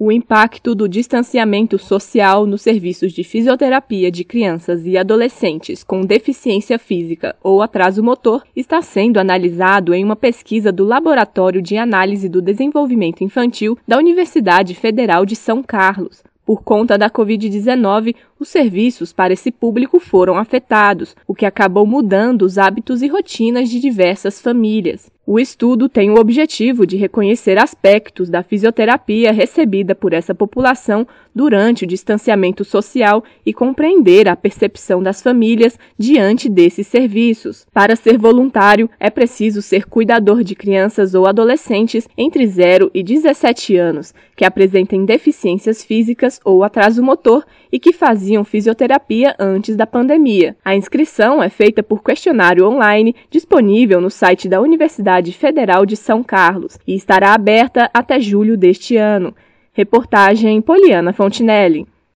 O impacto do distanciamento social nos serviços de fisioterapia de crianças e adolescentes com deficiência física ou atraso motor está sendo analisado em uma pesquisa do Laboratório de Análise do Desenvolvimento Infantil da Universidade Federal de São Carlos. Por conta da Covid-19, os serviços para esse público foram afetados, o que acabou mudando os hábitos e rotinas de diversas famílias. O estudo tem o objetivo de reconhecer aspectos da fisioterapia recebida por essa população durante o distanciamento social e compreender a percepção das famílias diante desses serviços. Para ser voluntário, é preciso ser cuidador de crianças ou adolescentes entre 0 e 17 anos, que apresentem deficiências físicas ou atraso motor e que faziam fisioterapia antes da pandemia. A inscrição é feita por questionário online disponível no site da Universidade Federal de São Carlos e estará aberta até julho deste ano. Reportagem Poliana Fontinelli.